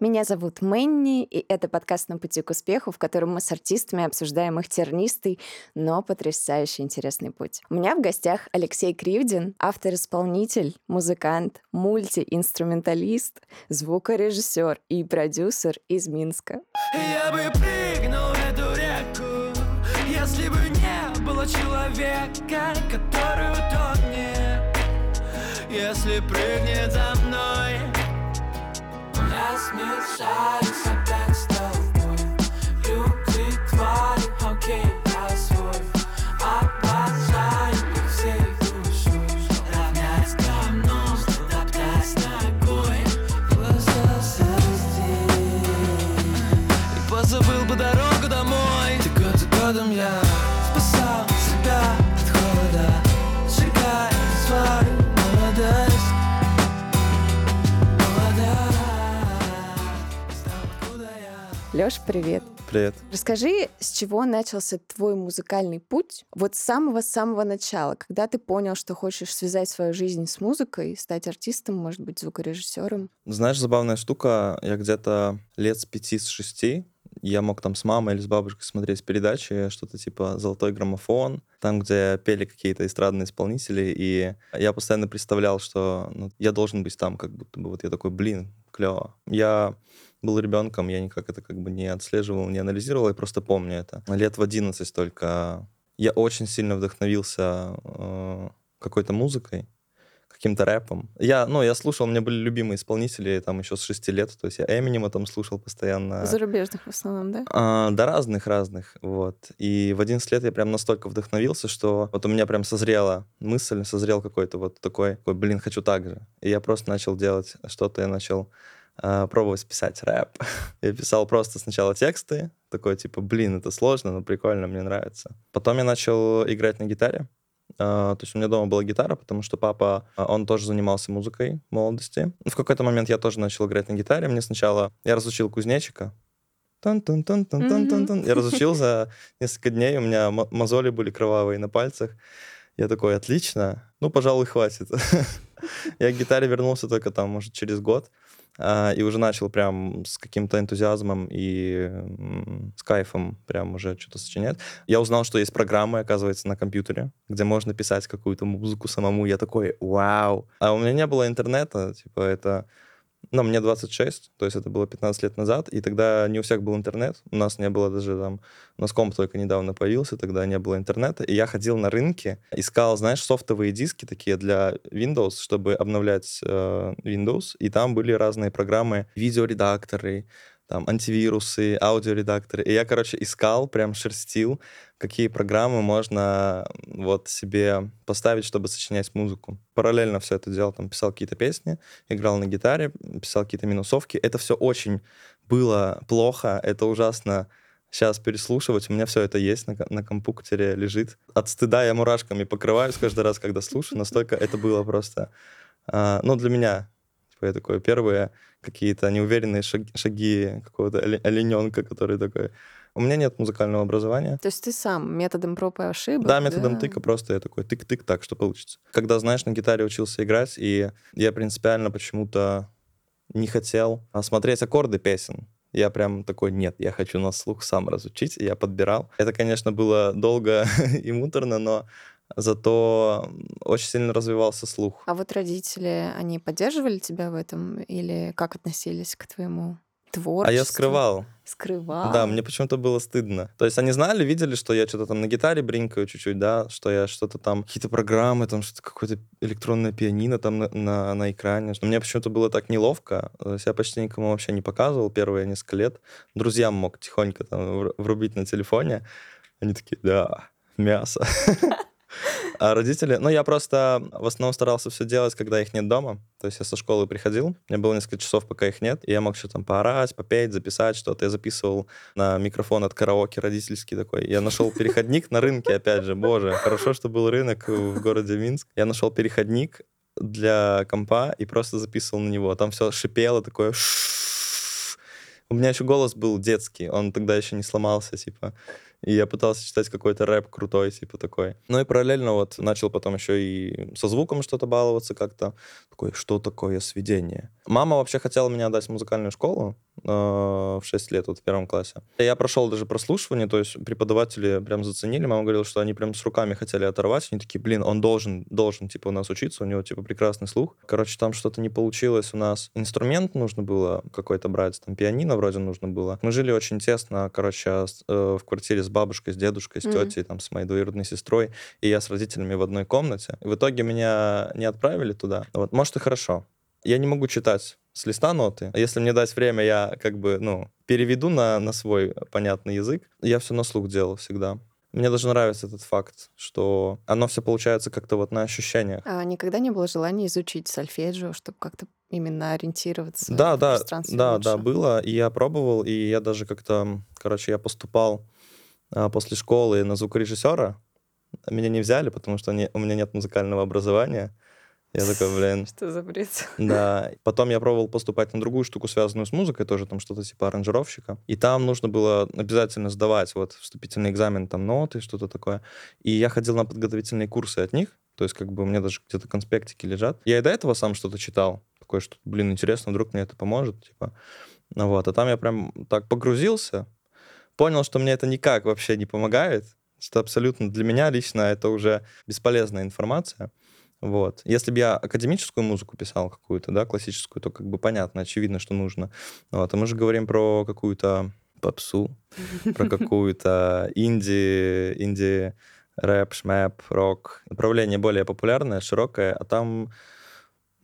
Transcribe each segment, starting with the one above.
Меня зовут Мэнни, и это подкаст «На пути к успеху», в котором мы с артистами обсуждаем их тернистый, но потрясающе интересный путь. У меня в гостях Алексей Кривдин, автор-исполнитель, музыкант, мультиинструменталист, звукорежиссер и продюсер из Минска. Я бы прыгнул эту реку, если бы не было человека, который утонет, если прыгнет за мной смешались опять Лёш, привет. Привет. Расскажи, с чего начался твой музыкальный путь? Вот с самого-самого начала, когда ты понял, что хочешь связать свою жизнь с музыкой, стать артистом, может быть, звукорежиссером? Знаешь, забавная штука. Я где-то лет с пяти, с шести я мог там с мамой или с бабушкой смотреть передачи, что-то типа «Золотой граммофон», там, где пели какие-то эстрадные исполнители, и я постоянно представлял, что ну, я должен быть там, как будто бы вот я такой, блин, клево. Я был ребенком, я никак это как бы не отслеживал, не анализировал, я просто помню это. Лет в 11 только я очень сильно вдохновился э, какой-то музыкой, каким-то рэпом. Я, ну, я слушал, у меня были любимые исполнители там еще с 6 лет, то есть я Эминема там слушал постоянно. Зарубежных в основном, да? А, да, разных-разных, вот. И в 11 лет я прям настолько вдохновился, что вот у меня прям созрела мысль, созрел какой-то вот такой, блин, хочу так же. И я просто начал делать что-то, я начал пробовать писать рэп. я писал просто сначала тексты, такой типа, блин, это сложно, но прикольно, мне нравится. Потом я начал играть на гитаре. Uh, то есть у меня дома была гитара, потому что папа, uh, он тоже занимался музыкой в молодости. В какой-то момент я тоже начал играть на гитаре. Мне сначала... Я разучил кузнечика. Тан -тан -тан -тан -тан -тан -тан. Я разучил за несколько дней. У меня мозоли были кровавые на пальцах. Я такой, отлично. Ну, пожалуй, хватит. я к гитаре вернулся только там, может, через год. А, и уже начал прям с каким-то энтузиазмом и с кайфом прям уже что-то сочинять. Я узнал, что есть программы, оказывается, на компьютере, где можно писать какую-то музыку самому. Я такой, вау! А у меня не было интернета, типа это ну, мне 26, то есть это было 15 лет назад, и тогда не у всех был интернет, у нас не было даже там, у нас комп только недавно появился, тогда не было интернета, и я ходил на рынке, искал, знаешь, софтовые диски такие для Windows, чтобы обновлять э, Windows, и там были разные программы, видеоредакторы, там, антивирусы, аудиоредакторы. И я, короче, искал, прям шерстил, какие программы можно вот себе поставить, чтобы сочинять музыку. Параллельно все это делал, там, писал какие-то песни, играл на гитаре, писал какие-то минусовки. Это все очень было плохо, это ужасно сейчас переслушивать. У меня все это есть на, на компьютере, лежит. От стыда я мурашками покрываюсь каждый раз, когда слушаю. Настолько это было просто... Uh, ну, для меня Я такой, первые какие-то неуверенные шаги, шаги какого-то олененка, который такой... У меня нет музыкального образования. То есть ты сам методом проб и ошибок? Да, методом да? тыка просто я такой тык-тык так, что получится. Когда, знаешь, на гитаре учился играть, и я принципиально почему-то не хотел смотреть аккорды песен. Я прям такой, нет, я хочу на слух сам разучить. И я подбирал. Это, конечно, было долго и муторно, но зато очень сильно развивался слух. А вот родители, они поддерживали тебя в этом или как относились к твоему творчеству? А я скрывал. Скрывал? Да, мне почему-то было стыдно. То есть они знали, видели, что я что-то там на гитаре бринкаю чуть-чуть, да, что я что-то там, какие-то программы, там что-то какое-то электронное пианино там на, на, на экране. Мне почему-то было так неловко. Я почти никому вообще не показывал первые несколько лет. Друзьям мог тихонько там врубить на телефоне. Они такие, да, мясо. А родители... Ну, я просто в основном старался все делать, когда их нет дома. То есть я со школы приходил, мне было несколько часов, пока их нет, и я мог что-то там поорать, попеть, записать что-то. Я записывал на микрофон от караоке родительский такой. Я нашел переходник на рынке, опять же, боже, хорошо, что был рынок в городе Минск. Я нашел переходник для компа и просто записывал на него. Там все шипело, такое... У меня еще голос был детский, он тогда еще не сломался, типа. И я пытался читать какой-то рэп крутой, типа такой. Ну и параллельно вот начал потом еще и со звуком что-то баловаться как-то. Такой, что такое сведение? Мама вообще хотела меня отдать в музыкальную школу в 6 лет, вот в первом классе. Я прошел даже прослушивание, то есть преподаватели прям заценили. Мама говорила, что они прям с руками хотели оторвать. Они такие, блин, он должен, должен, типа, у нас учиться, у него, типа, прекрасный слух. Короче, там что-то не получилось у нас. Инструмент нужно было какой-то брать, там пианино вроде нужно было. Мы жили очень тесно, короче, э, в квартире с бабушкой, с дедушкой, с mm-hmm. тетей, там, с моей двоюродной сестрой, и я с родителями в одной комнате. В итоге меня не отправили туда. Вот, может, и хорошо. Я не могу читать с листа ноты. Если мне дать время, я как бы, ну, переведу на, на свой понятный язык. Я все на слух делал всегда. Мне даже нравится этот факт, что оно все получается как-то вот на ощущениях. А никогда не было желания изучить сольфеджио, чтобы как-то именно ориентироваться да, в да, пространстве Да, лучше? да, было. И я пробовал, и я даже как-то, короче, я поступал а, после школы на звукорежиссера. Меня не взяли, потому что не, у меня нет музыкального образования. Я такой, блин. Что за бред? Да. Потом я пробовал поступать на другую штуку, связанную с музыкой, тоже там что-то типа аранжировщика. И там нужно было обязательно сдавать вот вступительный экзамен, там ноты, что-то такое. И я ходил на подготовительные курсы от них. То есть как бы у меня даже где-то конспектики лежат. Я и до этого сам что-то читал. Такое, что, блин, интересно, вдруг мне это поможет, типа. Ну вот, а там я прям так погрузился, понял, что мне это никак вообще не помогает, что абсолютно для меня лично это уже бесполезная информация. Вот. Если бы я академическую музыку писал какую-то, да, классическую, то как бы понятно, очевидно, что нужно. Вот. А мы же говорим про какую-то попсу, про какую-то инди, инди рэп, шмэп, рок. Направление более популярное, широкое, а там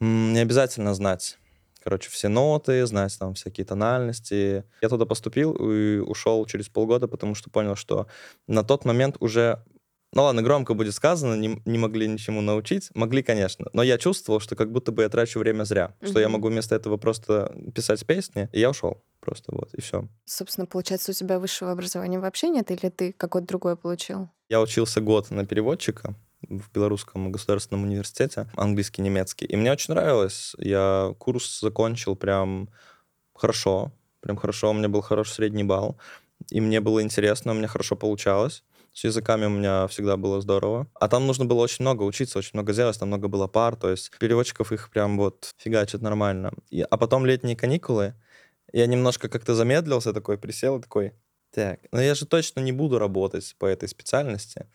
не обязательно знать короче, все ноты, знать там всякие тональности. Я туда поступил и ушел через полгода, потому что понял, что на тот момент уже ну ладно, громко будет сказано, не, не могли ничему научить. Могли, конечно, но я чувствовал, что как будто бы я трачу время зря, mm-hmm. что я могу вместо этого просто писать песни, и я ушел просто вот, и все. Собственно, получается, у тебя высшего образования вообще нет, или ты какое-то другое получил? Я учился год на переводчика, в Белорусском государственном университете, английский, немецкий. И мне очень нравилось. Я курс закончил прям хорошо, прям хорошо. У меня был хороший средний балл. И мне было интересно, у меня хорошо получалось. С языками у меня всегда было здорово. А там нужно было очень много учиться, очень много делать, там много было пар, то есть переводчиков их прям вот фигачат нормально. И, а потом летние каникулы, я немножко как-то замедлился, такой присел, такой, так, но я же точно не буду работать по этой специальности.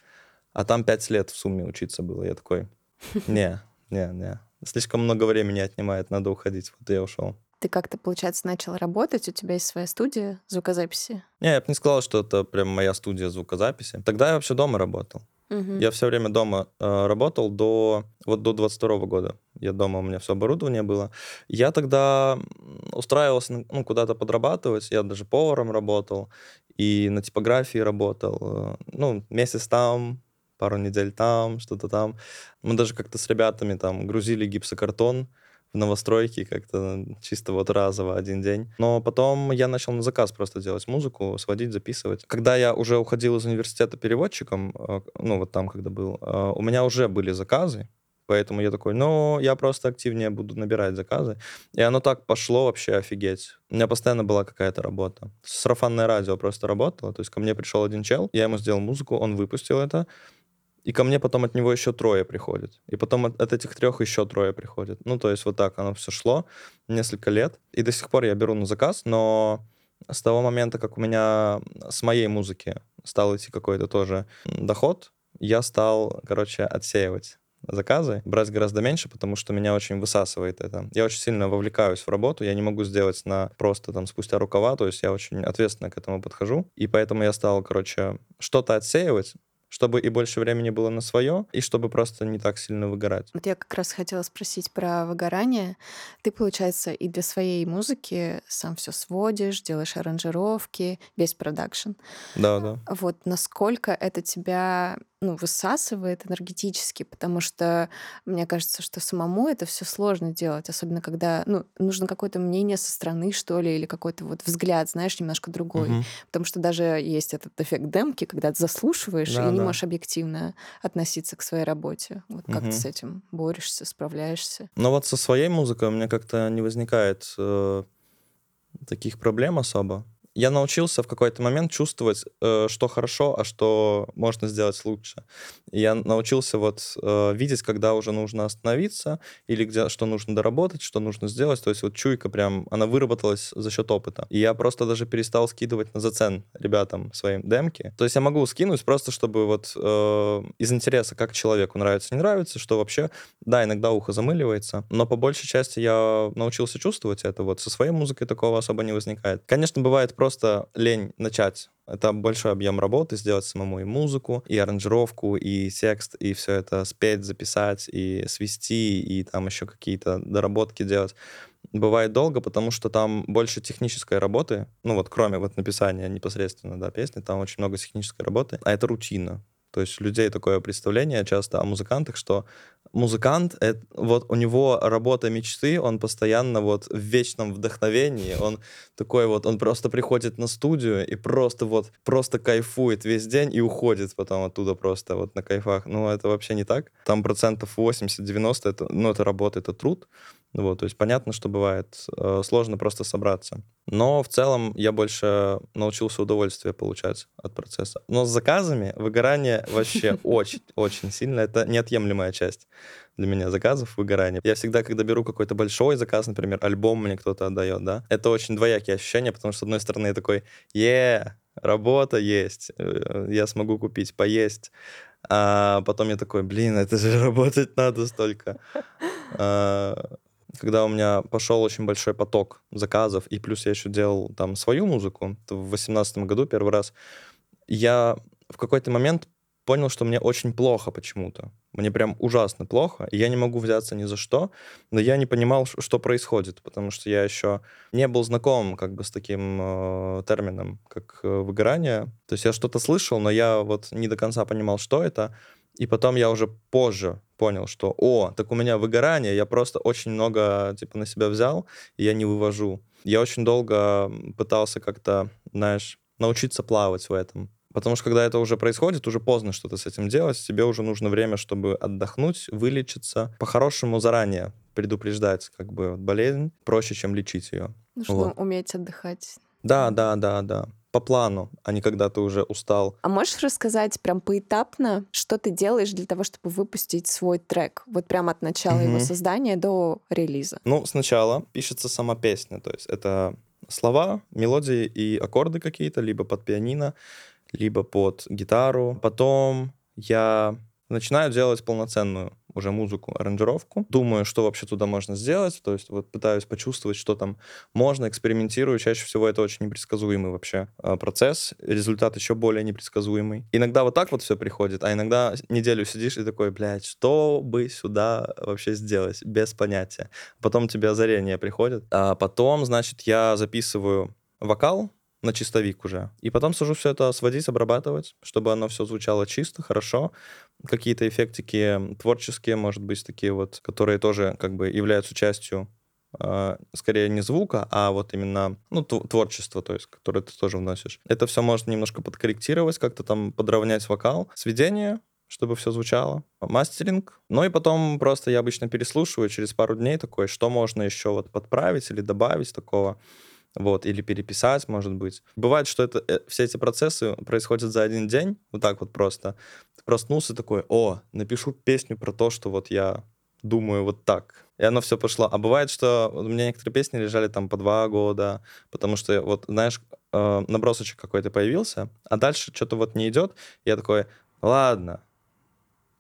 А там пять лет в сумме учиться было. Я такой, не, не, не. Слишком много времени отнимает, надо уходить. Вот я ушел. Ты как-то, получается, начал работать, у тебя есть своя студия звукозаписи? Не, я бы не сказал, что это прям моя студия звукозаписи. Тогда я вообще дома работал. Угу. Я все время дома э, работал до вот до 22 года. Я дома, у меня все оборудование было. Я тогда устраивался ну, куда-то подрабатывать. Я даже поваром работал и на типографии работал. Э, ну, месяц там, пару недель там, что-то там. Мы даже как-то с ребятами там грузили гипсокартон в новостройке как-то чисто вот разово один день. Но потом я начал на заказ просто делать музыку, сводить, записывать. Когда я уже уходил из университета переводчиком, э, ну вот там, когда был, э, у меня уже были заказы, Поэтому я такой, ну, я просто активнее буду набирать заказы. И оно так пошло вообще офигеть. У меня постоянно была какая-то работа. Сарафанное радио просто работало. То есть ко мне пришел один чел, я ему сделал музыку, он выпустил это. И ко мне потом от него еще трое приходят. И потом от, от этих трех еще трое приходят. Ну, то есть вот так оно все шло несколько лет. И до сих пор я беру на заказ, но с того момента, как у меня с моей музыки стал идти какой-то тоже доход, я стал, короче, отсеивать заказы, брать гораздо меньше, потому что меня очень высасывает это. Я очень сильно вовлекаюсь в работу, я не могу сделать на просто там спустя рукава, то есть я очень ответственно к этому подхожу, и поэтому я стал, короче, что-то отсеивать, чтобы и больше времени было на свое, и чтобы просто не так сильно выгорать. Вот я как раз хотела спросить про выгорание. Ты, получается, и для своей музыки сам все сводишь, делаешь аранжировки, весь продакшн. Да, да. Вот насколько это тебя ну, высасывает энергетически, потому что мне кажется, что самому это все сложно делать, особенно когда ну, нужно какое-то мнение со стороны, что ли, или какой-то вот взгляд, знаешь, немножко другой. Угу. Потому что даже есть этот эффект демки, когда ты заслушиваешь да, и не да. можешь объективно относиться к своей работе. Вот как угу. ты с этим борешься, справляешься? Ну вот со своей музыкой у меня как-то не возникает э, таких проблем особо. Я научился в какой-то момент чувствовать, э, что хорошо, а что можно сделать лучше. Я научился вот э, видеть, когда уже нужно остановиться, или где что нужно доработать, что нужно сделать. То есть вот чуйка прям, она выработалась за счет опыта. И я просто даже перестал скидывать на зацен ребятам своим демки. То есть я могу скинуть просто, чтобы вот э, из интереса, как человеку нравится, не нравится, что вообще, да, иногда ухо замыливается, но по большей части я научился чувствовать это. Вот со своей музыкой такого особо не возникает. Конечно, бывает просто лень начать это большой объем работы, сделать самому и музыку, и аранжировку, и текст, и все это спеть, записать, и свести, и там еще какие-то доработки делать. Бывает долго, потому что там больше технической работы, ну вот кроме вот написания непосредственно, да, песни, там очень много технической работы, а это рутина. То есть у людей такое представление часто о музыкантах, что музыкант, это, вот у него работа мечты, он постоянно вот в вечном вдохновении, он такой вот, он просто приходит на студию и просто вот, просто кайфует весь день и уходит потом оттуда просто вот на кайфах. Ну, это вообще не так. Там процентов 80-90, это, ну, это работа, это труд. Вот, то есть понятно, что бывает э, сложно просто собраться. Но в целом я больше научился удовольствие получать от процесса. Но с заказами выгорание вообще очень-очень сильно. Это неотъемлемая часть для меня заказов, выгорания. Я всегда, когда беру какой-то большой заказ, например, альбом мне кто-то отдает, да, это очень двоякие ощущения, потому что, с одной стороны, я такой, е работа есть, э, я смогу купить, поесть. А потом я такой, блин, это же работать надо столько. А, когда у меня пошел очень большой поток заказов, и плюс я еще делал там свою музыку, в восемнадцатом году первый раз, я в какой-то момент понял, что мне очень плохо почему-то. Мне прям ужасно плохо, и я не могу взяться ни за что, но я не понимал, что происходит, потому что я еще не был знаком как бы с таким э, термином, как э, выгорание. То есть я что-то слышал, но я вот не до конца понимал, что это. И потом я уже позже понял, что, о, так у меня выгорание, я просто очень много, типа, на себя взял, и я не вывожу. Я очень долго пытался как-то, знаешь, научиться плавать в этом. Потому что когда это уже происходит, уже поздно что-то с этим делать, тебе уже нужно время, чтобы отдохнуть, вылечиться. По-хорошему заранее предупреждать как бы болезнь проще, чем лечить ее. Нужно вот. уметь отдыхать. Да, да, да, да по плану, а не когда ты уже устал. А можешь рассказать прям поэтапно, что ты делаешь для того, чтобы выпустить свой трек? Вот прямо от начала угу. его создания до релиза. Ну, сначала пишется сама песня, то есть это слова, мелодии и аккорды какие-то, либо под пианино, либо под гитару. Потом я начинаю делать полноценную уже музыку, аранжировку. Думаю, что вообще туда можно сделать. То есть вот пытаюсь почувствовать, что там можно, экспериментирую. Чаще всего это очень непредсказуемый вообще а, процесс. Результат еще более непредсказуемый. Иногда вот так вот все приходит, а иногда неделю сидишь и такой, блядь, что бы сюда вообще сделать? Без понятия. Потом тебе озарение приходит. А потом, значит, я записываю вокал, на чистовик уже. И потом сажу все это сводить, обрабатывать, чтобы оно все звучало чисто, хорошо. Какие-то эффектики творческие, может быть, такие вот, которые тоже как бы являются частью э, скорее не звука, а вот именно ну, творчество, то есть, которое ты тоже вносишь. Это все можно немножко подкорректировать, как-то там подровнять вокал. Сведение, чтобы все звучало. Мастеринг. Ну и потом просто я обычно переслушиваю через пару дней такое, что можно еще вот подправить или добавить такого вот, или переписать, может быть. Бывает, что это, э, все эти процессы происходят за один день, вот так вот просто. Ты проснулся такой, о, напишу песню про то, что вот я думаю вот так. И оно все пошло. А бывает, что у меня некоторые песни лежали там по два года, потому что, вот, знаешь, э, набросочек какой-то появился, а дальше что-то вот не идет. Я такой, ладно,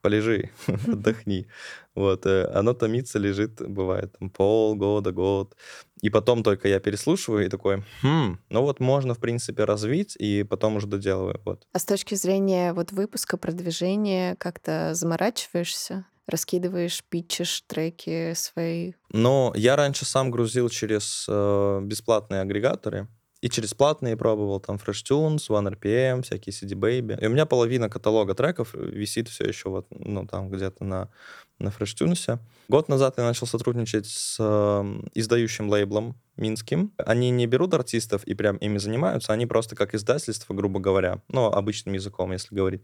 полежи, отдохни. Вот, э, оно томится, лежит, бывает, там, полгода, год. И потом только я переслушиваю и такой, хм, ну вот можно, в принципе, развить, и потом уже доделываю. Вот. А с точки зрения вот выпуска, продвижения, как-то заморачиваешься? раскидываешь, питчешь треки свои? Ну, я раньше сам грузил через э, бесплатные агрегаторы, и через платные пробовал, там Fresh Tunes, OneRPM, всякие CD Baby. И у меня половина каталога треков висит все еще вот, ну, там где-то на, на Fresh Tunes. Год назад я начал сотрудничать с э, издающим лейблом минским. Они не берут артистов и прям ими занимаются, они просто как издательство, грубо говоря, ну, обычным языком, если говорить.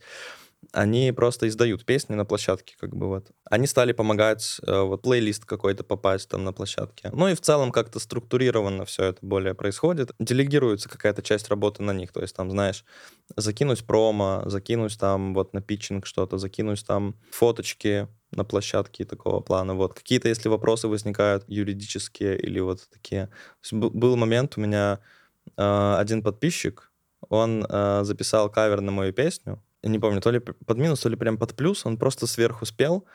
Они просто издают песни на площадке, как бы вот. Они стали помогать, э, вот плейлист какой-то попасть там на площадке. Ну и в целом как-то структурированно все это более происходит. Делегируется какая-то часть работы на них, то есть там, знаешь, закинуть промо, закинуть там вот на питчинг что-то, закинуть там фоточки, на площадке такого плана. Вот какие-то, если вопросы возникают юридические или вот такие. был момент у меня э, один подписчик, он э, записал кавер на мою песню. Не помню, то ли под минус, то ли прям под плюс. Он просто сверху спел,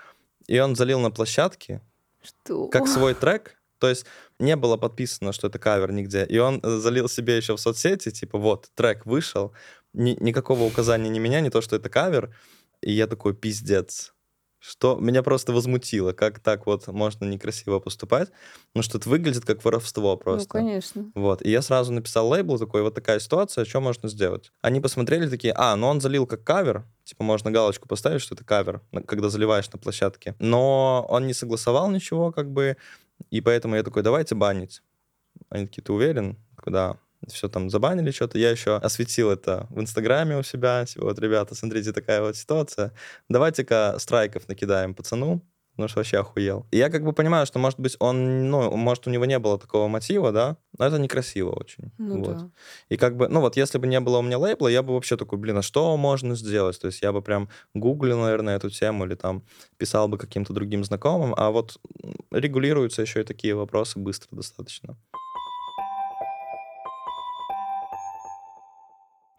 и он залил на площадке Что? как свой трек. То есть не было подписано, что это кавер нигде. И он э, залил себе еще в соцсети, типа, вот, трек вышел, ни, никакого указания ни меня, не то, что это кавер. И я такой, пиздец что меня просто возмутило, как так вот можно некрасиво поступать, ну что это выглядит как воровство ну, просто. Ну, конечно. Вот, и я сразу написал лейбл такой, вот такая ситуация, что можно сделать? Они посмотрели такие, а, ну он залил как кавер, типа можно галочку поставить, что это кавер, когда заливаешь на площадке, но он не согласовал ничего, как бы, и поэтому я такой, давайте банить. Они такие, ты уверен? Да все там забанили что-то. Я еще осветил это в Инстаграме у себя. Вот, ребята, смотрите, такая вот ситуация. Давайте-ка страйков накидаем пацану, потому что вообще охуел. И я как бы понимаю, что, может быть, он, ну, может, у него не было такого мотива, да, но это некрасиво очень. Ну, вот. да. И как бы, ну вот, если бы не было у меня лейбла, я бы вообще такой, блин, а что можно сделать? То есть я бы прям гуглил, наверное, эту тему или там писал бы каким-то другим знакомым, а вот регулируются еще и такие вопросы быстро достаточно.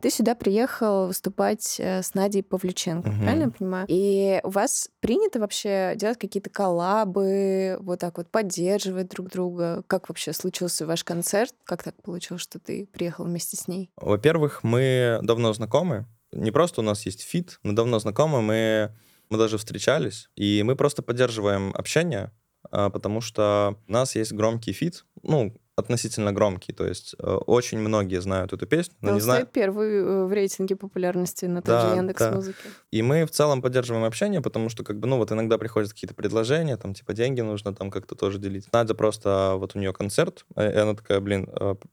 Ты сюда приехал выступать э, с Надей Павлюченко, Мгм. правильно я понимаю? И у вас принято вообще делать какие-то коллабы, вот так вот поддерживать друг друга? Как вообще случился ваш концерт? Как так получилось, что ты приехал вместе с ней? Во-первых, мы давно знакомы. Не просто у нас есть фит, мы давно знакомы, мы, мы даже встречались, и мы просто поддерживаем общение, а, потому что у нас есть громкий фит, ну, относительно громкий, то есть э, очень многие знают эту песню, но Он не знают. первый э, в рейтинге популярности на той Да, же Яндекс да. Музыке. И мы в целом поддерживаем общение, потому что, как бы, ну, вот иногда приходят какие-то предложения, там, типа, деньги нужно там как-то тоже делить. Надя просто, вот у нее концерт, э, и она такая, блин,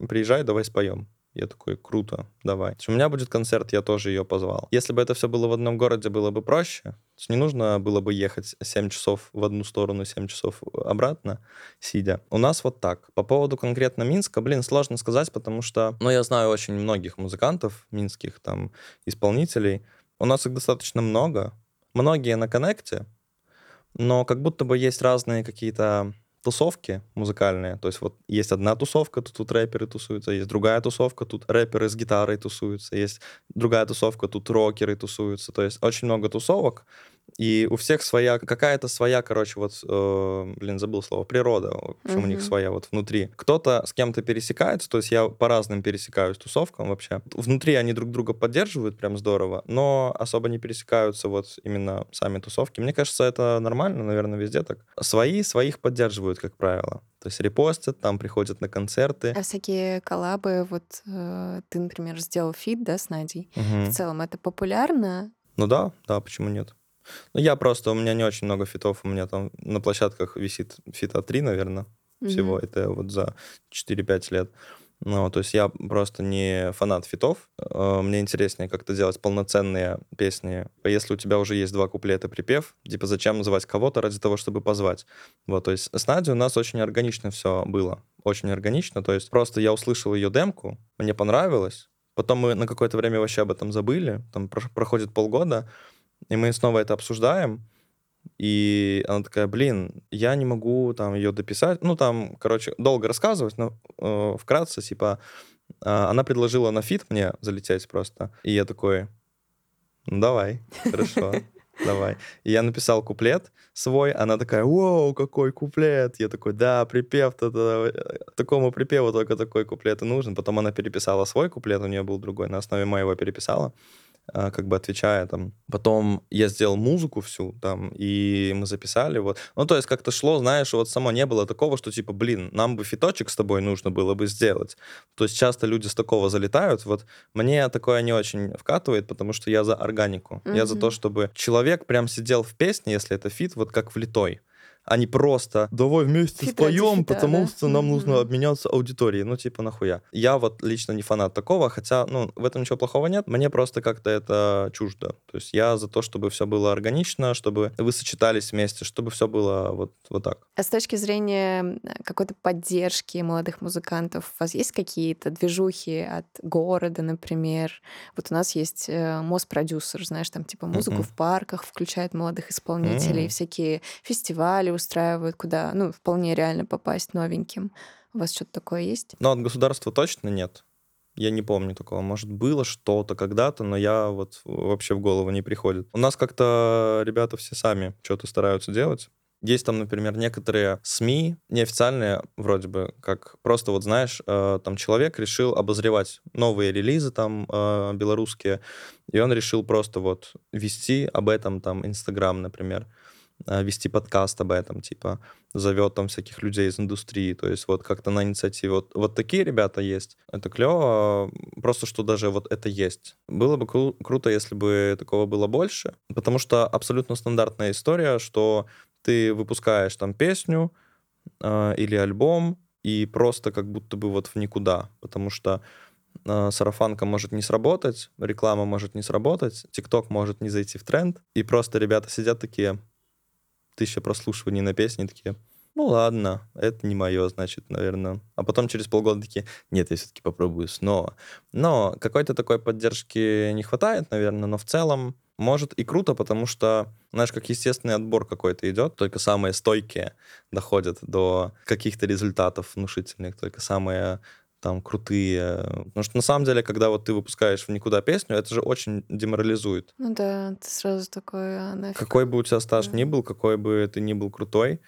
приезжай, давай споем. Я такой, круто, давай. У меня будет концерт, я тоже ее позвал. Если бы это все было в одном городе, было бы проще. Не нужно было бы ехать 7 часов в одну сторону, 7 часов обратно, сидя. У нас вот так. По поводу конкретно Минска, блин, сложно сказать, потому что, ну, я знаю очень многих музыкантов минских, там, исполнителей. У нас их достаточно много. Многие на коннекте, но как будто бы есть разные какие-то тусовки музыкальные. То есть вот есть одна тусовка, тут, тут рэперы тусуются, есть другая тусовка, тут рэперы с гитарой тусуются, есть другая тусовка, тут рокеры тусуются. То есть очень много тусовок, и у всех своя, какая-то своя, короче, вот, э, блин, забыл слово, природа, в общем, у них своя вот внутри. Кто-то с кем-то пересекается, то есть я по разным пересекаюсь тусовкам вообще. Внутри они друг друга поддерживают прям здорово, но особо не пересекаются вот именно сами тусовки. Мне кажется, это нормально, наверное, везде так. Свои своих поддерживают, как правило. То есть репостят, там приходят на концерты. А всякие коллабы, вот э, ты, например, сделал фит, да, с Надей. Мгм. В целом это популярно? Ну да, да, почему нет? Ну, я просто, у меня не очень много фитов, у меня там на площадках висит фита 3, наверное, всего. Мгм. Это вот за 4-5 лет. Ну, то есть я просто не фанат фитов. Э, Мне интереснее как-то делать полноценные песни. Если у тебя уже есть два куплета припев, типа зачем называть кого-то ради того, чтобы позвать. Вот, то есть с Надей у нас очень органично все было. Очень органично. То есть просто я услышал ее демку, мне понравилось. Потом мы на какое-то время вообще об этом забыли. Там проходит полгода, и мы снова это обсуждаем. И она такая, блин, я не могу там ее дописать. Ну, там, короче, долго рассказывать, но э, вкратце, типа, э, она предложила на фит мне залететь просто. И я такой, ну, давай, хорошо, давай. И я написал куплет свой, она такая, вау, какой куплет. Я такой, да, припев-то, э, такому припеву только такой куплет и нужен. Потом она переписала свой куплет, у нее был другой, на основе моего переписала как бы отвечая там. Потом я сделал музыку всю там, и мы записали вот. Ну, то есть как-то шло, знаешь, вот само не было такого, что типа, блин, нам бы фиточек с тобой нужно было бы сделать. То есть часто люди с такого залетают. Вот мне такое не очень вкатывает, потому что я за органику. Я за то, чтобы человек прям сидел в песне, если это фит, вот как влитой. А не просто «давай вместе Фита споем, фита, потому да? что нам Мгм. нужно обменяться аудиторией». Ну, типа, нахуя? Я вот лично не фанат такого, хотя, ну, в этом ничего плохого нет. Мне просто как-то это чуждо. То есть я за то, чтобы все было органично, чтобы вы сочетались вместе, чтобы все было вот, вот так. А с точки зрения м, какой-то поддержки молодых музыкантов, у вас есть какие-то движухи от города, например? Вот у нас есть э, Моспродюсер, знаешь, там типа музыку Мгм. в парках включают молодых исполнителей, М. всякие фестивали устраивают, куда, ну, вполне реально попасть новеньким. У вас что-то такое есть? Но от государства точно нет. Я не помню такого. Может, было что-то когда-то, но я вот вообще в голову не приходит. У нас как-то ребята все сами что-то стараются делать. Есть там, например, некоторые СМИ, неофициальные вроде бы, как просто вот знаешь, э, там человек решил обозревать новые релизы там э, белорусские, и он решил просто вот вести об этом там Инстаграм, например, вести подкаст об этом, типа зовет там всяких людей из индустрии, то есть вот как-то на инициативе. Вот, вот такие ребята есть. Это клево, просто что даже вот это есть. Было бы кру- круто, если бы такого было больше, потому что абсолютно стандартная история, что ты выпускаешь там песню э, или альбом, и просто как будто бы вот в никуда, потому что э, сарафанка может не сработать, реклама может не сработать, ТикТок может не зайти в тренд, и просто ребята сидят такие, тысяча прослушиваний на песне, такие, ну ладно, это не мое, значит, наверное. А потом через полгода такие, нет, я все-таки попробую снова. Но какой-то такой поддержки не хватает, наверное, но в целом может и круто, потому что, знаешь, как естественный отбор какой-то идет, только самые стойкие доходят до каких-то результатов внушительных, только самые там крутые. Потому что на самом деле, когда вот ты выпускаешь в никуда песню, это же очень деморализует. Ну да, ты сразу такой, а нафиг. Какой бы у тебя стаж Да. ни был, какой бы ты ни был крутой,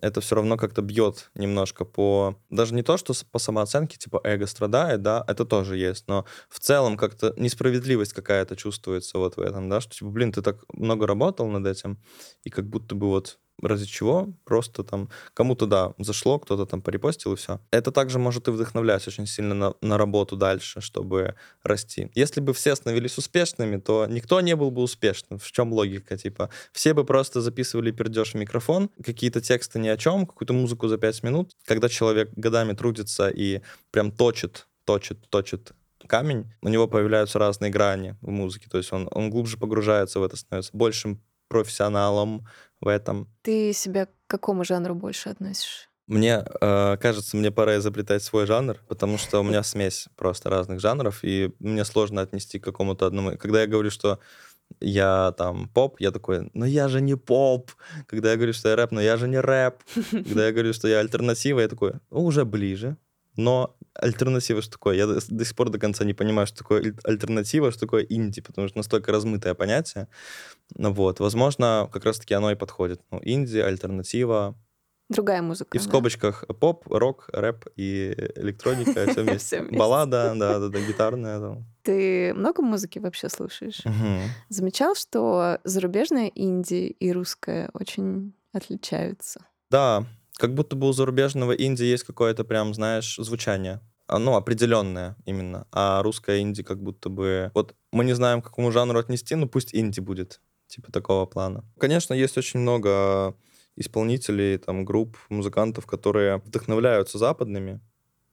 это все равно как-то бьет немножко по... Даже не то, что по самооценке, типа эго страдает, да, это тоже есть, но в целом как-то несправедливость какая-то чувствуется вот в этом, да, что, типа, блин, ты так много работал над этим, и как будто бы вот ради чего? Просто там кому-то, да, зашло, кто-то там порепостил, и все. Это также может и вдохновлять очень сильно на, на работу дальше, чтобы расти. Если бы все становились успешными, то никто не был бы успешным. В чем логика? Типа, все бы просто записывали пердеж в микрофон, какие-то тексты ни о чем, какую-то музыку за пять минут. Когда человек годами трудится и прям точит, точит, точит камень, у него появляются разные грани в музыке, то есть он, он глубже погружается в это, становится большим профессионалом в этом. Ты себя к какому жанру больше относишь? Мне э, кажется, мне пора изобретать свой жанр, потому что у меня смесь просто разных жанров, и мне сложно отнести к какому-то одному. Когда я говорю, что я там поп, я такой, но я же не поп. Когда я говорю, что я рэп, но я же не рэп. Когда я говорю, что я альтернатива, я такой, уже ближе. Но альтернатива что такое? Я до, до сих пор до конца не понимаю, что такое аль- альтернатива, что такое инди, потому что настолько размытое понятие. Ну вот, возможно, как раз-таки оно и подходит. Ну, инди, альтернатива, Другая музыка. и в да? скобочках поп, рок, рэп и электроника, все вместе. Баллада, да, да, да, гитарная. Ты много музыки вообще слушаешь? Замечал, что зарубежная инди и русская очень отличаются? Да, как будто бы у зарубежного инди есть какое-то прям, знаешь, звучание. А, Ну, определенное именно. А русская инди как будто бы... Вот мы не знаем, к какому жанру отнести, но пусть инди будет. Типа такого плана. Конечно, есть очень много исполнителей, там, групп, музыкантов, которые вдохновляются западными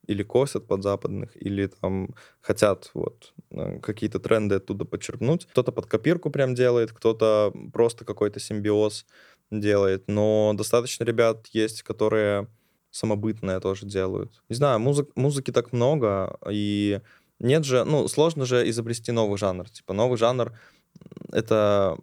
или косят под западных, или там хотят вот э, какие-то тренды оттуда подчеркнуть. Кто-то под копирку прям делает, кто-то просто какой-то симбиоз делает. Но достаточно ребят есть, которые самобытное тоже делают. Не знаю, музык, музыки так много, и нет же, ну, сложно же изобрести новый жанр. Типа, новый жанр — это,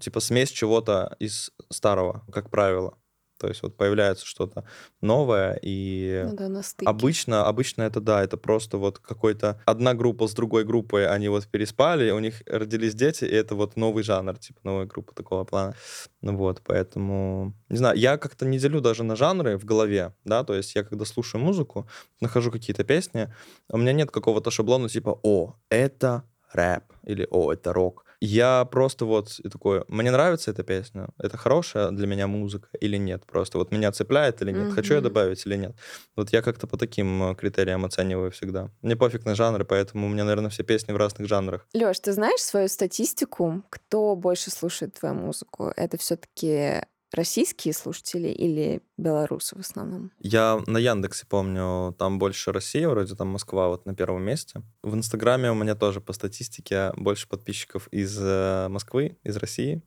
типа, смесь чего-то из старого, как правило. То есть вот появляется что-то новое, и Ну да, на стыке. обычно, обычно это, да, это просто вот какой-то... Одна группа с другой группой, они вот переспали, у них родились дети, и это вот новый жанр, типа, новая группа такого плана. Ну вот, поэтому... Не знаю, я как-то не делю даже на жанры в голове, да, то есть я когда слушаю музыку, нахожу какие-то песни, у меня нет какого-то шаблона типа «О, это рэп» или «О, это рок». Я просто вот такой, мне нравится эта песня, это хорошая для меня музыка или нет, просто вот меня цепляет или нет, хочу я добавить или нет. Вот я как-то по таким э, критериям оцениваю всегда. Мне пофиг на жанры, поэтому у меня, наверное, все песни в разных жанрах. Лёш, ты знаешь свою статистику? Кто больше слушает твою музыку? Это все таки российские слушатели или белорусы в основном? Я на Яндексе помню, там больше Россия, вроде там Москва вот на первом месте. В Инстаграме у меня тоже по статистике больше подписчиков из э, Москвы, из России.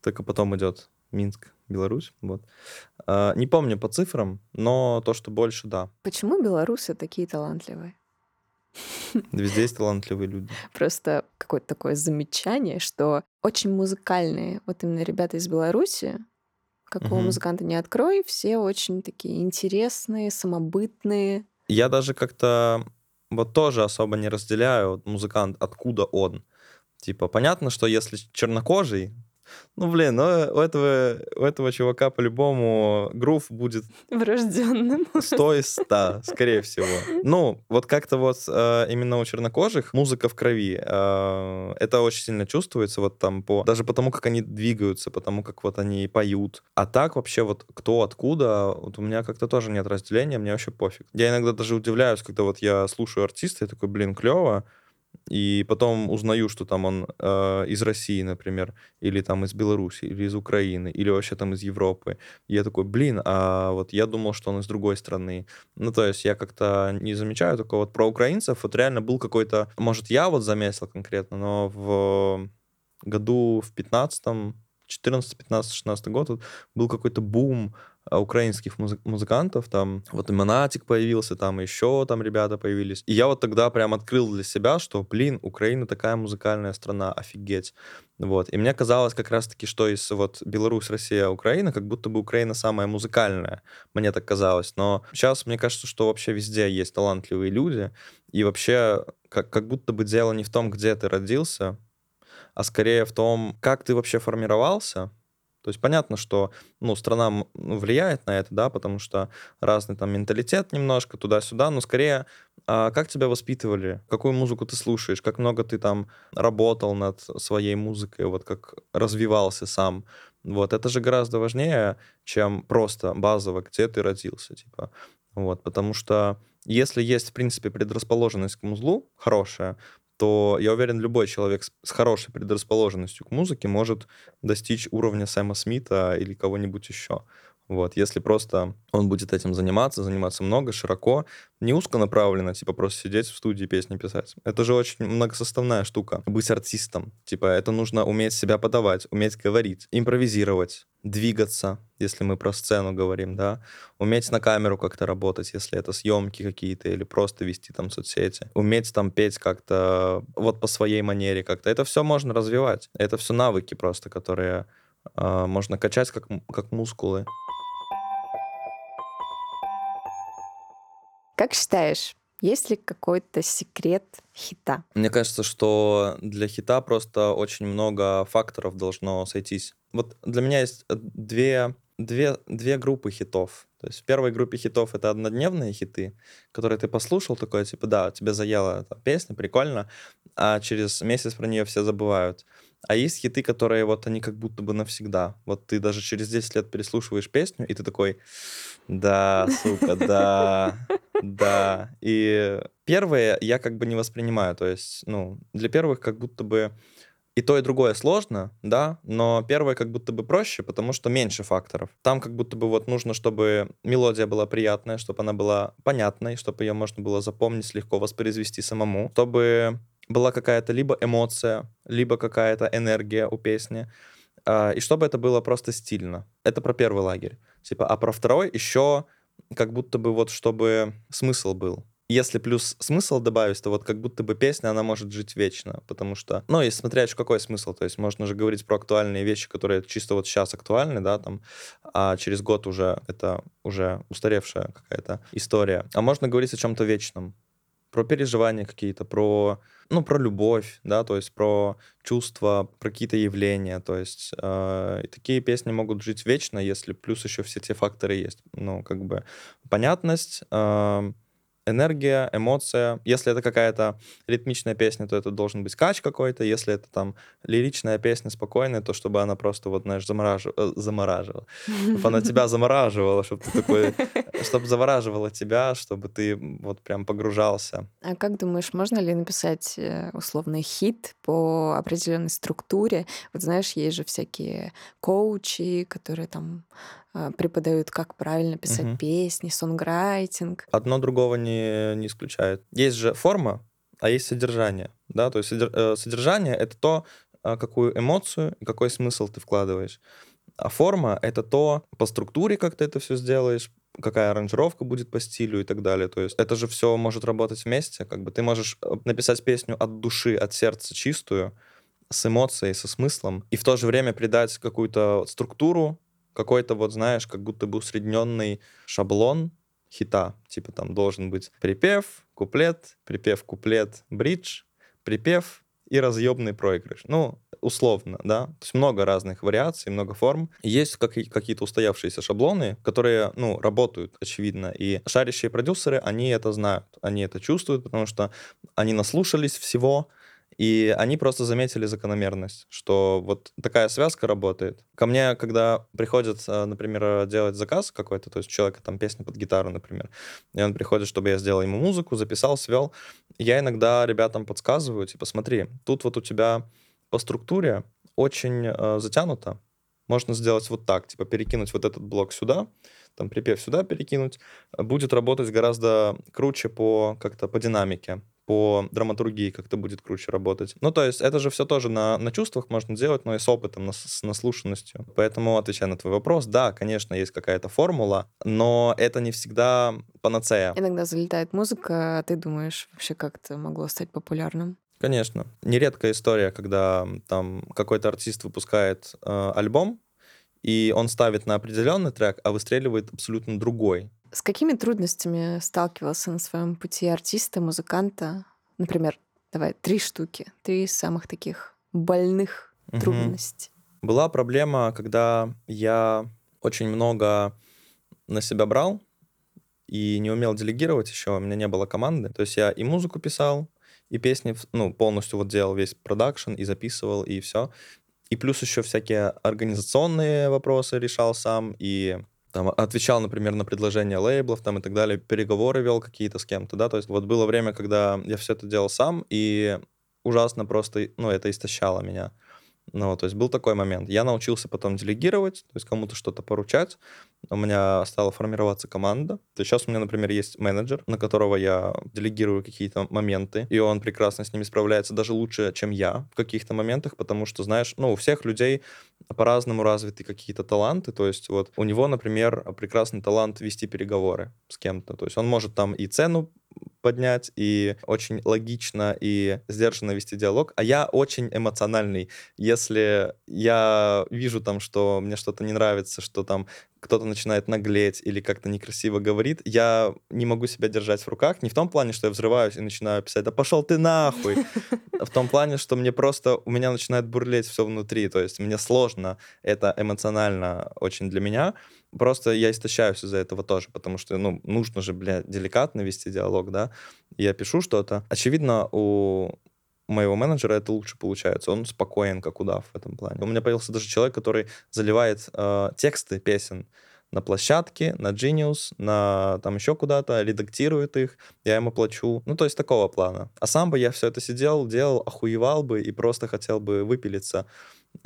Только потом идет Минск, Беларусь. Вот. А, не помню по цифрам, но то, что больше, да. Почему белорусы такие талантливые? Везде есть талантливые люди. Просто какое-то такое замечание, что очень музыкальные вот именно ребята из Беларуси, какого угу. музыканта не открой, все очень такие интересные, самобытные. Я даже как-то вот тоже особо не разделяю музыкант, откуда он. Типа, понятно, что если чернокожий, ну, блин, ну, у этого, у этого чувака по-любому грув будет... Врожденным. 100 из 100, скорее всего. Ну, вот как-то вот э, именно у чернокожих музыка в крови. Э, это очень сильно чувствуется вот там по... Даже потому, как они двигаются, потому как вот они поют. А так вообще вот кто откуда, вот у меня как-то тоже нет разделения, мне вообще пофиг. Я иногда даже удивляюсь, когда вот я слушаю артиста, и такой, блин, клево, и потом узнаю, что там он э, из России, например, или там из Беларуси, или из Украины, или вообще там из Европы. Я такой, блин, а вот я думал, что он из другой страны. Ну, то есть я как-то не замечаю такого. Вот про украинцев вот реально был какой-то... Может, я вот заметил конкретно, но в году в 15 14, 15, 16 год вот был какой-то бум украинских музы- музыкантов, там вот и Монатик появился, там еще там ребята появились. И я вот тогда прям открыл для себя, что, блин, Украина такая музыкальная страна, офигеть. Вот. И мне казалось как раз-таки, что из вот Беларусь, Россия, Украина, как будто бы Украина самая музыкальная. Мне так казалось. Но сейчас мне кажется, что вообще везде есть талантливые люди. И вообще как, как будто бы дело не в том, где ты родился, а скорее в том, как ты вообще формировался, то есть понятно, что ну, страна ну, влияет на это, да, потому что разный там менталитет немножко туда-сюда, но скорее а как тебя воспитывали, какую музыку ты слушаешь, как много ты там работал над своей музыкой, вот как развивался сам. Вот это же гораздо важнее, чем просто базово, где ты родился, типа. Вот, потому что если есть, в принципе, предрасположенность к музлу хорошая, то я уверен, любой человек с хорошей предрасположенностью к музыке может достичь уровня Сэма Смита или кого-нибудь еще. Вот, если просто он будет этим заниматься, заниматься много, широко, не узконаправленно, типа просто сидеть в студии песни писать. Это же очень многосоставная штука. Быть артистом. Типа это нужно уметь себя подавать, уметь говорить, импровизировать, двигаться, если мы про сцену говорим, да, уметь на камеру как-то работать, если это съемки какие-то или просто вести там соцсети, уметь там петь как-то вот по своей манере как-то. Это все можно развивать. Это все навыки просто, которые э, можно качать как, как мускулы. Как считаешь, есть ли какой-то секрет хита? Мне кажется, что для хита просто очень много факторов должно сойтись. Вот для меня есть э, две, две, две группы хитов. То есть в первой группе хитов это однодневные хиты, которые ты послушал, такое типа, да, тебе заела эта песня, прикольно, а через месяц про нее все забывают. А есть хиты, которые вот они как будто бы навсегда. Вот ты даже через 10 лет переслушиваешь песню, и ты такой, да, сука, да, да. И первые я как бы не воспринимаю. То есть, ну, для первых как будто бы и то, и другое сложно, да, но первое как будто бы проще, потому что меньше факторов. Там как будто бы вот нужно, чтобы мелодия была приятная, чтобы она была понятной, чтобы ее можно было запомнить, легко воспроизвести самому, чтобы была какая-то либо эмоция, либо какая-то энергия у песни, а, и чтобы это было просто стильно. Это про первый лагерь. Типа, а про второй еще как будто бы вот чтобы смысл был. Если плюс смысл добавить, то вот как будто бы песня, она может жить вечно, потому что, ну, если смотря в какой смысл, то есть можно же говорить про актуальные вещи, которые чисто вот сейчас актуальны, да, там, а через год уже это уже устаревшая какая-то история. А можно говорить о чем-то вечном, про переживания какие-то, про, ну, про любовь, да, то есть про чувства, про какие-то явления, то есть э, такие песни могут жить вечно, если плюс еще все те факторы есть, ну, как бы понятность, э, энергия, эмоция. Если это какая-то ритмичная песня, то это должен быть кач какой-то. Если это там лиричная песня, спокойная, то чтобы она просто вот, знаешь, замораживала, э, замораживала. Чтобы она тебя замораживала, чтобы ты такой, чтобы завораживала тебя, чтобы ты вот прям погружался. А как думаешь, можно ли написать э, условный хит по определенной структуре? Вот знаешь, есть же всякие коучи, которые там преподают, как правильно писать угу. песни, сонграйтинг. Одно другого не, не исключает. Есть же форма, а есть содержание. Да? То есть э, содержание — это то, а, какую эмоцию и какой смысл ты вкладываешь. А форма — это то, по структуре, как ты это все сделаешь, какая аранжировка будет по стилю и так далее. То есть это же все может работать вместе. Как бы ты можешь э, написать песню от души, от сердца чистую, с эмоцией, со смыслом, и в то же время придать какую-то структуру, какой-то вот, знаешь, как будто бы усредненный шаблон хита. Типа там должен быть припев, куплет, припев, куплет, бридж, припев и разъемный проигрыш. Ну, условно, да. То есть много разных вариаций, много форм. Есть какие-то устоявшиеся шаблоны, которые, ну, работают, очевидно. И шарящие продюсеры, они это знают, они это чувствуют, потому что они наслушались всего, и они просто заметили закономерность, что вот такая связка работает. Ко мне, когда приходят, э, например, делать заказ какой-то, то есть человека там песня под гитару, например, и он приходит, чтобы я сделал ему музыку, записал, свел, я иногда ребятам подсказываю, типа, смотри, тут вот у тебя по структуре очень э, затянуто, можно сделать вот так, типа перекинуть вот этот блок сюда, там припев сюда перекинуть, будет работать гораздо круче по как-то по динамике по драматургии как-то будет круче работать. Ну, то есть это же все тоже на, на чувствах можно делать, но и с опытом, на, с наслушанностью. Поэтому, отвечая на твой вопрос, да, конечно, есть какая-то формула, но это не всегда панацея. Иногда залетает музыка, а ты думаешь, вообще как это могло стать популярным? Конечно. Нередкая история, когда там какой-то артист выпускает э, альбом, и он ставит на определенный трек, а выстреливает абсолютно другой. С какими трудностями сталкивался на своем пути артиста, музыканта? Например, давай, три штуки, три самых таких больных угу. трудностей. Была проблема, когда я очень много на себя брал и не умел делегировать еще, у меня не было команды. То есть я и музыку писал, и песни, ну, полностью вот делал весь продакшн и записывал, и все. И плюс еще всякие организационные вопросы решал сам, и там, отвечал, например, на предложения лейблов там, и так далее, переговоры вел какие-то с кем-то, да, то есть вот было время, когда я все это делал сам, и ужасно просто, ну, это истощало меня. Ну, то есть был такой момент. Я научился потом делегировать, то есть кому-то что-то поручать. У меня стала формироваться команда. То есть сейчас у меня, например, есть менеджер, на которого я делегирую какие-то моменты, и он прекрасно с ними справляется даже лучше, чем я в каких-то моментах, потому что, знаешь, ну, у всех людей по-разному развиты какие-то таланты. То есть вот у него, например, прекрасный талант вести переговоры с кем-то. То есть он может там и цену поднять и очень логично и сдержанно вести диалог. А я очень эмоциональный. Если я вижу там, что мне что-то не нравится, что там кто-то начинает наглеть или как-то некрасиво говорит, я не могу себя держать в руках. Не в том плане, что я взрываюсь и начинаю писать, да пошел ты нахуй. В том плане, что мне просто, у меня начинает бурлеть все внутри. То есть мне сложно, это эмоционально очень для меня. Просто я истощаюсь из-за этого тоже, потому что, ну, нужно же, бля, деликатно вести диалог, да. Я пишу что-то. Очевидно, у моего менеджера это лучше получается. Он спокоен, как удав в этом плане. У меня появился даже человек, который заливает э, тексты песен на площадке, на Genius, на там еще куда-то, редактирует их, я ему плачу. Ну, то есть такого плана. А сам бы я все это сидел, делал, охуевал бы и просто хотел бы выпилиться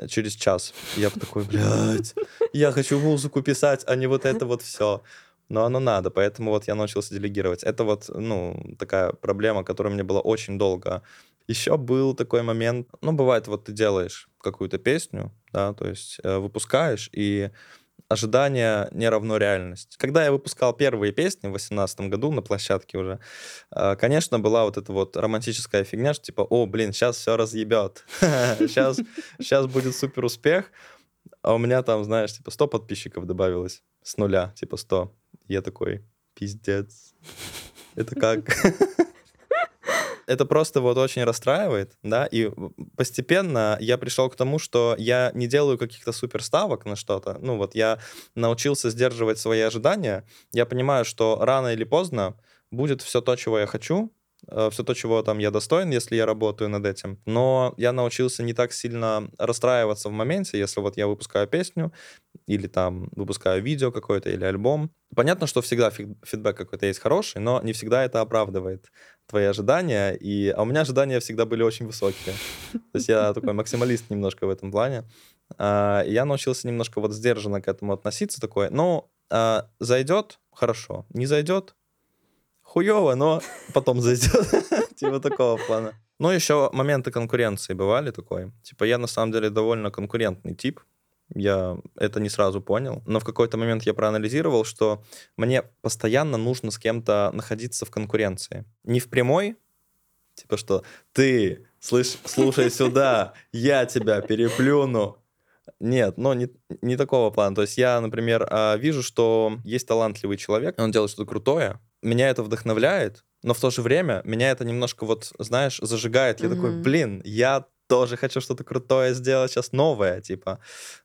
через час. Я бы такой, блядь, я хочу музыку писать, а не вот это вот все. Но оно надо, поэтому вот я научился делегировать. Это вот, ну, такая проблема, которая мне была очень долго еще был такой момент, ну, бывает, вот ты делаешь какую-то песню, да, то есть э, выпускаешь, и ожидание не равно реальность. Когда я выпускал первые песни в 2018 году на площадке уже, э, конечно, была вот эта вот романтическая фигня, что типа, о, блин, сейчас все разъебет, сейчас, сейчас будет супер успех, а у меня там, знаешь, типа 100 подписчиков добавилось с нуля, типа 100. Я такой, пиздец, это как? это просто вот очень расстраивает, да, и постепенно я пришел к тому, что я не делаю каких-то суперставок на что-то, ну вот я научился сдерживать свои ожидания, я понимаю, что рано или поздно будет все то, чего я хочу, все то, чего там я достоин, если я работаю над этим. Но я научился не так сильно расстраиваться в моменте, если вот я выпускаю песню или там выпускаю видео какое-то или альбом. Понятно, что всегда фидбэк какой-то есть хороший, но не всегда это оправдывает твои ожидания. И... А у меня ожидания всегда были очень высокие. То есть я такой максималист немножко в этом плане. А, я научился немножко вот сдержанно к этому относиться такой. Ну, а, зайдет — хорошо. Не зайдет — хуево, но потом зайдет. Типа такого плана. Ну, еще моменты конкуренции бывали такой. Типа я на самом деле довольно конкурентный тип. Я это не сразу понял. Но в какой-то момент я проанализировал, что мне постоянно нужно с кем-то находиться в конкуренции. Не в прямой, типа что ты, слышь, слушай сюда, я тебя переплюну, нет, но не, не такого плана. То есть я, например, а, вижу, что есть талантливый человек, он делает что-то крутое, меня это вдохновляет, но в то же время меня это немножко вот, знаешь, зажигает. Я mm-hmm. такой, блин, я тоже хочу что-то крутое сделать сейчас новое, типа,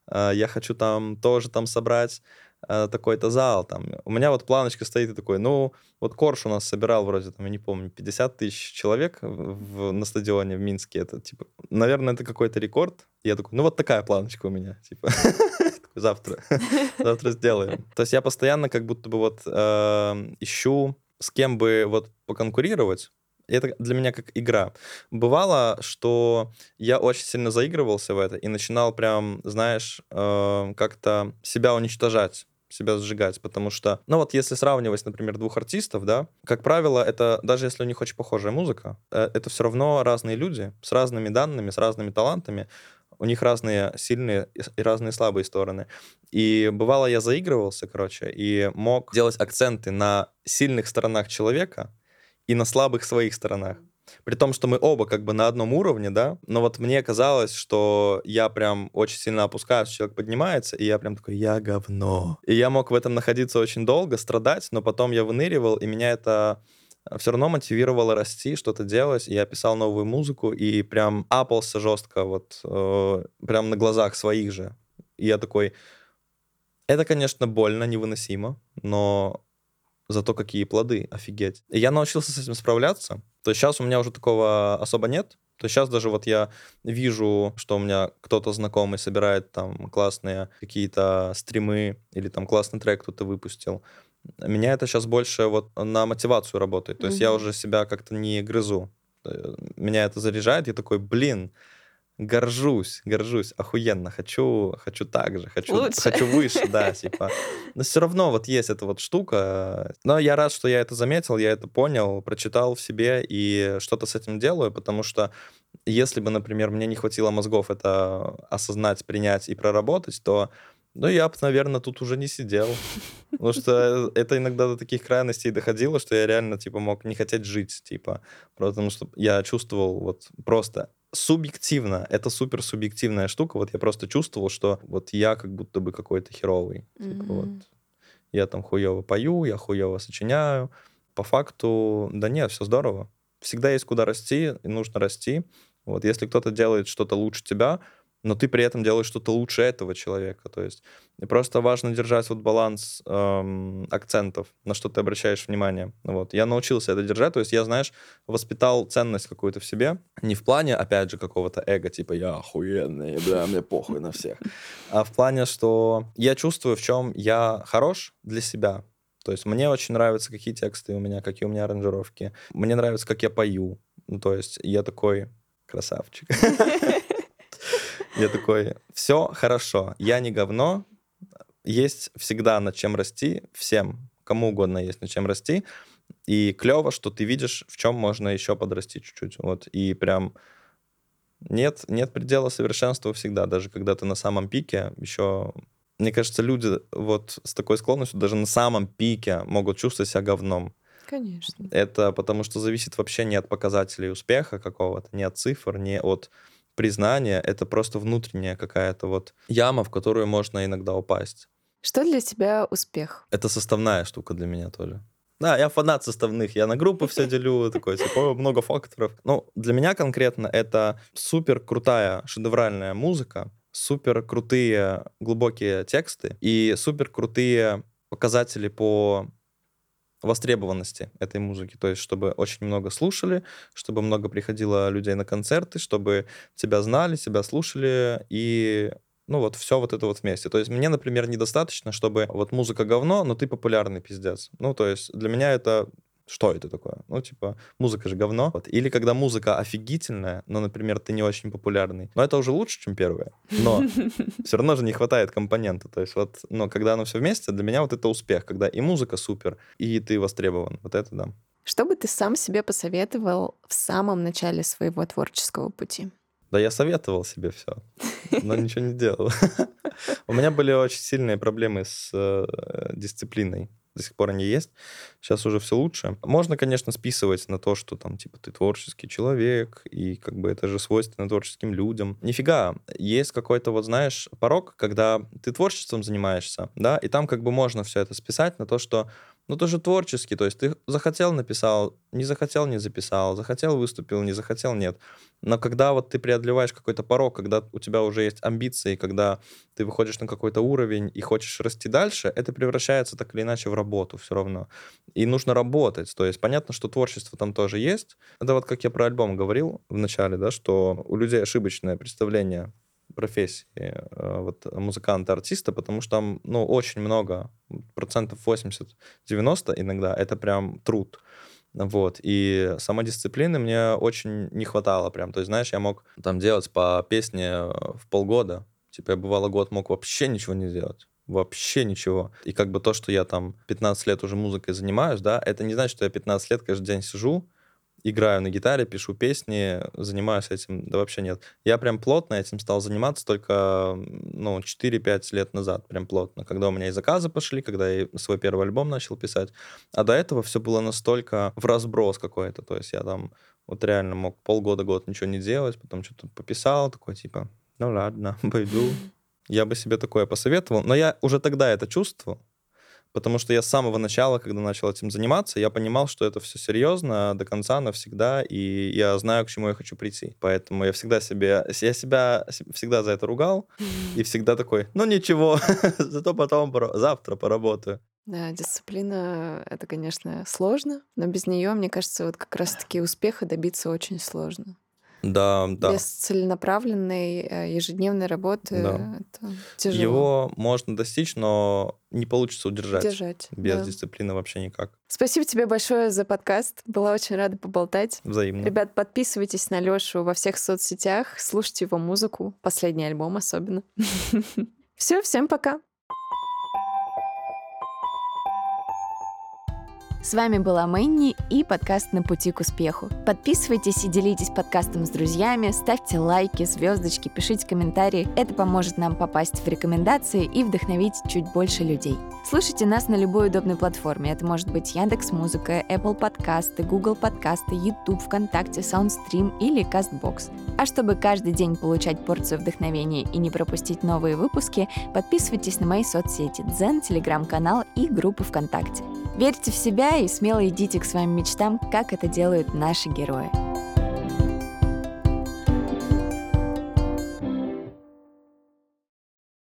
а, я хочу там тоже там собрать Э, такой-то зал. Там. У меня вот планочка стоит и такой, ну, вот Корж у нас собирал вроде, там, я не помню, 50 тысяч человек в, на стадионе в Минске. Это, типа, наверное, это какой-то рекорд. Я такой, ну, вот такая планочка у меня, типа. Завтра. Завтра сделаем. То есть я постоянно как будто бы вот эм, ищу, с кем бы вот поконкурировать, это для меня как игра. Бывало, что я очень сильно заигрывался в это и начинал прям, знаешь, э, как-то себя уничтожать себя сжигать, потому что, ну вот если сравнивать, например, двух артистов, да, как правило, это, даже если у них очень похожая музыка, э, это все равно разные люди с разными данными, с разными талантами, у них разные сильные и разные слабые стороны. И бывало, я заигрывался, короче, и мог делать акценты на сильных сторонах человека, и на слабых своих сторонах. При том, что мы оба как бы на одном уровне, да, но вот мне казалось, что я прям очень сильно опускаюсь, человек поднимается, и я прям такой, я говно. И я мог в этом находиться очень долго, страдать, но потом я выныривал, и меня это все равно мотивировало расти, что-то делать. Я писал новую музыку и прям апался жестко, вот э, прям на глазах своих же. И я такой, это, конечно, больно, невыносимо, но зато какие плоды, офигеть. И я научился с этим справляться. То есть сейчас у меня уже такого особо нет. То есть сейчас даже вот я вижу, что у меня кто-то знакомый собирает там классные какие-то стримы или там классный трек кто-то выпустил. Меня это сейчас больше вот на мотивацию работает. То есть mm-hmm. я уже себя как-то не грызу. Э, меня это заряжает. Я такой, блин, горжусь, горжусь, охуенно, хочу, хочу так же, хочу, Лучше. хочу выше, да, типа. Но все равно вот есть эта вот штука. Но я рад, что я это заметил, я это понял, прочитал в себе и что-то с этим делаю, потому что если бы, например, мне не хватило мозгов это осознать, принять и проработать, то ну, я бы, наверное, тут уже не сидел. Потому что это иногда до таких крайностей доходило, что я реально, типа, мог не хотеть жить, типа. Потому что я чувствовал вот просто субъективно, это супер субъективная штука. Вот я просто чувствовал, что вот я как будто бы какой-то херовый. Mm-hmm. Типа вот я там хуево пою, я хуево сочиняю. По факту, да нет, все здорово. Всегда есть куда расти, и нужно расти. Вот если кто-то делает что-то лучше тебя, но ты при этом делаешь что-то лучше этого человека. То есть просто важно держать вот баланс эм, акцентов, на что ты обращаешь внимание. Вот. Я научился это держать, то есть я, знаешь, воспитал ценность какую-то в себе, не в плане, опять же, какого-то эго, типа я охуенный, бля, мне похуй на всех, а в плане, что я чувствую, в чем я хорош для себя, то есть мне очень нравятся, какие тексты у меня, какие у меня аранжировки. Мне нравится, как я пою. Ну, то есть я такой красавчик. Я такой, все хорошо, я не говно, есть всегда над чем расти, всем, кому угодно есть над чем расти, и клево, что ты видишь, в чем можно еще подрасти чуть-чуть, вот, и прям нет, нет предела совершенства всегда, даже когда ты на самом пике, еще, мне кажется, люди вот с такой склонностью даже на самом пике могут чувствовать себя говном. Конечно. Это потому что зависит вообще не от показателей успеха какого-то, не от цифр, не от признание — это просто внутренняя какая-то вот яма, в которую можно иногда упасть. Что для тебя успех? Это составная штука для меня тоже. Да, я фанат составных, я на группы все делю, такой, типа, много факторов. Ну, для меня конкретно это супер крутая шедевральная музыка, супер крутые глубокие тексты и супер крутые показатели по востребованности этой музыки. То есть, чтобы очень много слушали, чтобы много приходило людей на концерты, чтобы тебя знали, тебя слушали, и ну вот все вот это вот вместе. То есть мне, например, недостаточно, чтобы вот музыка говно, но ты популярный пиздец. Ну, то есть для меня это что это такое? Ну, типа, музыка же говно. Вот. Или когда музыка офигительная, но, например, ты не очень популярный. Но это уже лучше, чем первое. Но все равно же не хватает компонента. То есть вот, но когда оно все вместе, для меня вот это успех, когда и музыка супер, и ты востребован. Вот это да. Что бы ты сам себе посоветовал в самом начале своего творческого пути? Да я советовал себе все, но ничего не делал. У меня были очень сильные проблемы с э, дисциплиной до сих пор они есть. Сейчас уже все лучше. Можно, конечно, списывать на то, что там, типа, ты творческий человек, и как бы это же свойственно творческим людям. Нифига. Есть какой-то, вот знаешь, порог, когда ты творчеством занимаешься, да, и там как бы можно все это списать на то, что ну, тоже творческий, то есть ты захотел, написал, не захотел, не записал, захотел, выступил, не захотел, нет. Но когда вот ты преодолеваешь какой-то порог, когда у тебя уже есть амбиции, когда ты выходишь на какой-то уровень и хочешь расти дальше, это превращается так или иначе в работу все равно. И нужно работать. То есть понятно, что творчество там тоже есть. Это вот как я про альбом говорил в начале, да, что у людей ошибочное представление профессии э, вот, музыканта-артиста, потому что там, ну, очень много, процентов 80-90 иногда, это прям труд. Вот, и самодисциплины мне очень не хватало прям. То есть, знаешь, я мог там делать по песне э, в полгода. Типа, я бывало год мог вообще ничего не делать вообще ничего. И как бы то, что я там 15 лет уже музыкой занимаюсь, да, это не значит, что я 15 лет каждый день сижу играю на гитаре, пишу песни, занимаюсь этим, да вообще нет. Я прям плотно этим стал заниматься только, ну, 4-5 лет назад, прям плотно, когда у меня и заказы пошли, когда я свой первый альбом начал писать. А до этого все было настолько в разброс какой-то, то есть я там вот реально мог полгода-год ничего не делать, потом что-то пописал, такой типа, ну ладно, пойду. Я бы себе такое посоветовал, но я уже тогда это чувствовал, Потому что я с самого начала, когда начал этим заниматься, я понимал, что это все серьезно, до конца, навсегда, и я знаю, к чему я хочу прийти. Поэтому я всегда себе, я себя всегда за это ругал, и всегда такой, ну ничего, зато потом, завтра поработаю. Да, дисциплина — это, конечно, сложно, но без нее, мне кажется, вот как раз-таки успеха добиться очень сложно. Да, да. Без целенаправленной э, ежедневной работы да. это тяжело. Его можно достичь, но не получится удержать. Держать. Без да. дисциплины вообще никак. Спасибо тебе большое за подкаст. Была очень рада поболтать. Взаимно. Ребят, подписывайтесь на Лёшу во всех соцсетях, слушайте его музыку, последний альбом особенно. Все, всем пока. С вами была Мэнни и подкаст «На пути к успеху». Подписывайтесь и делитесь подкастом с друзьями, ставьте лайки, звездочки, пишите комментарии. Это поможет нам попасть в рекомендации и вдохновить чуть больше людей. Слушайте нас на любой удобной платформе. Это может быть Яндекс Музыка, Apple подкасты, Google подкасты, YouTube, ВКонтакте, Soundstream или CastBox. А чтобы каждый день получать порцию вдохновения и не пропустить новые выпуски, подписывайтесь на мои соцсети Дзен, Телеграм-канал и группы ВКонтакте. Верьте в себя и смело идите к своим мечтам, как это делают наши герои.